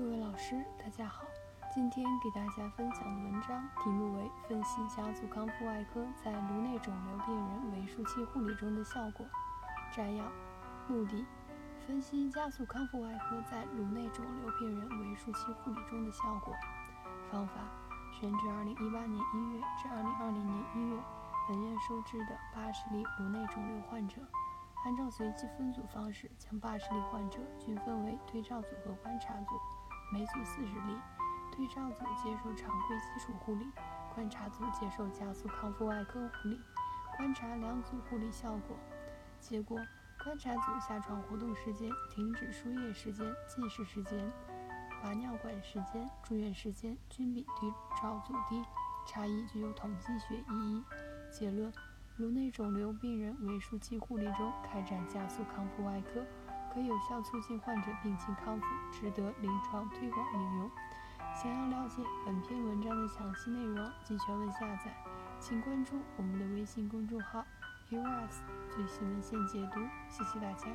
各位老师，大家好。今天给大家分享的文章题目为《分析家族康复外科在颅内肿瘤病人为术期护理中的效果》。摘要：目的，分析加速康复外科在颅内肿瘤病人为术期护理中的效果。方法：选取2018年1月至2020年1月本院收治的80例颅内肿瘤患者。按照随机分组方式，将八十例患者均分为对照组和观察组，每组四十例。对照组接受常规基础护理，观察组接受加速康复外科护理。观察两组护理效果。结果：观察组下床活动时间、停止输液时间、进食时间、拔尿管时间、住院时间均比对照组低，差异具有统计学意义。结论。颅内肿瘤病人为术期护理中开展加速康复外科，可有效促进患者病情康复，值得临床推广应用。想要了解本篇文章的详细内容及全文下载，请关注我们的微信公众号 “eras 最新文献解读”。谢谢大家。